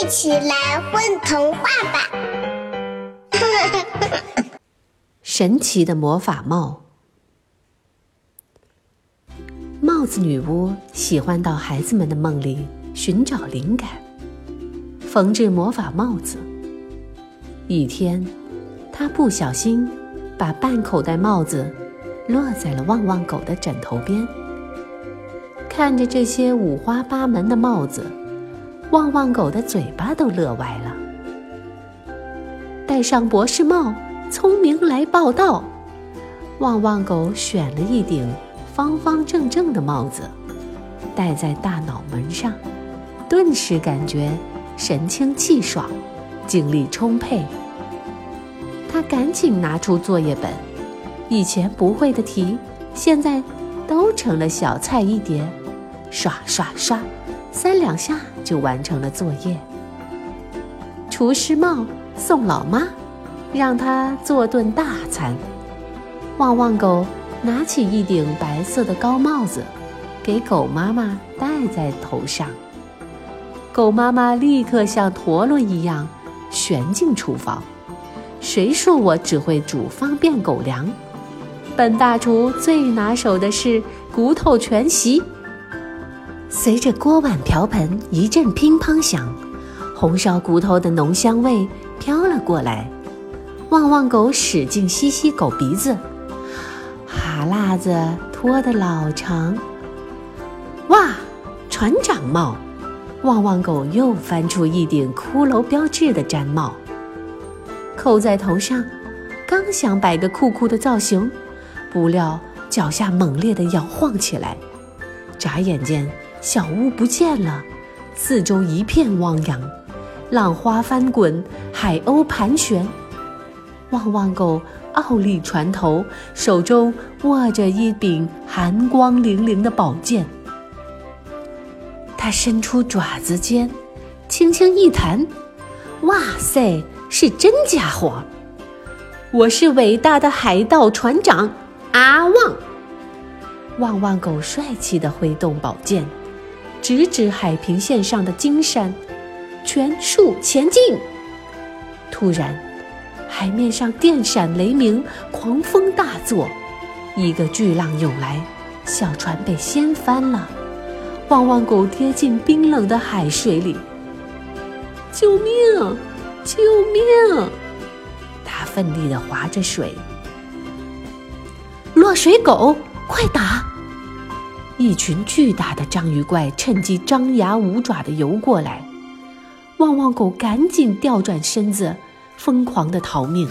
一起来混童话吧！神奇的魔法帽。帽子女巫喜欢到孩子们的梦里寻找灵感，缝制魔法帽子。一天，她不小心把半口袋帽子落在了旺旺狗的枕头边。看着这些五花八门的帽子，旺旺狗的嘴巴都乐歪了。戴上博士帽，聪明来报道。旺旺狗选了一顶方方正正的帽子，戴在大脑门上，顿时感觉神清气爽，精力充沛。他赶紧拿出作业本，以前不会的题，现在都成了小菜一碟。刷刷刷，三两下就完成了作业。厨师帽送老妈，让她做顿大餐。旺旺狗拿起一顶白色的高帽子，给狗妈妈戴在头上。狗妈妈立刻像陀螺一样旋进厨房。谁说我只会煮方便狗粮？本大厨最拿手的是骨头全席。随着锅碗瓢盆一阵乒乓响，红烧骨头的浓香味飘了过来。旺旺狗使劲吸吸狗鼻子，哈喇子拖得老长。哇，船长帽！旺旺狗又翻出一顶骷髅标志的毡帽，扣在头上。刚想摆个酷酷的造型，不料脚下猛烈地摇晃起来，眨眼间。小屋不见了，四周一片汪洋，浪花翻滚，海鸥盘旋。旺旺狗傲立船头，手中握着一柄寒光凛凛的宝剑。他伸出爪子尖，轻轻一弹，哇塞，是真家伙！我是伟大的海盗船长阿旺。旺旺狗帅气地挥动宝剑。直指海平线上的金山，全速前进！突然，海面上电闪雷鸣，狂风大作，一个巨浪涌来，小船被掀翻了。旺旺狗跌进冰冷的海水里，救命！救命！它奋力地划着水。落水狗，快打！一群巨大的章鱼怪趁机张牙舞爪地游过来，旺旺狗赶紧调转身子，疯狂地逃命。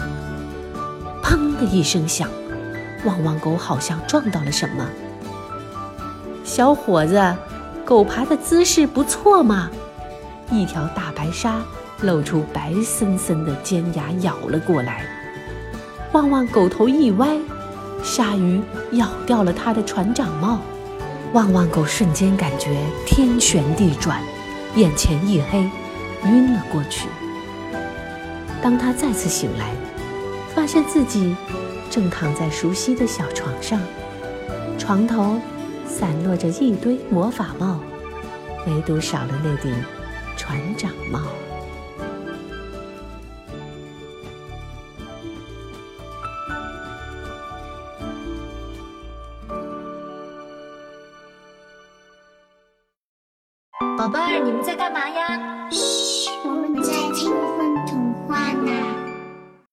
砰的一声响，旺旺狗好像撞到了什么。小伙子，狗爬的姿势不错嘛！一条大白鲨露出白森森的尖牙咬了过来，旺旺狗头一歪，鲨鱼咬掉了他的船长帽。旺旺狗瞬间感觉天旋地转，眼前一黑，晕了过去。当他再次醒来，发现自己正躺在熟悉的小床上，床头散落着一堆魔法帽，唯独少了那顶船长帽宝贝儿你们在干嘛呀？嘘我们回家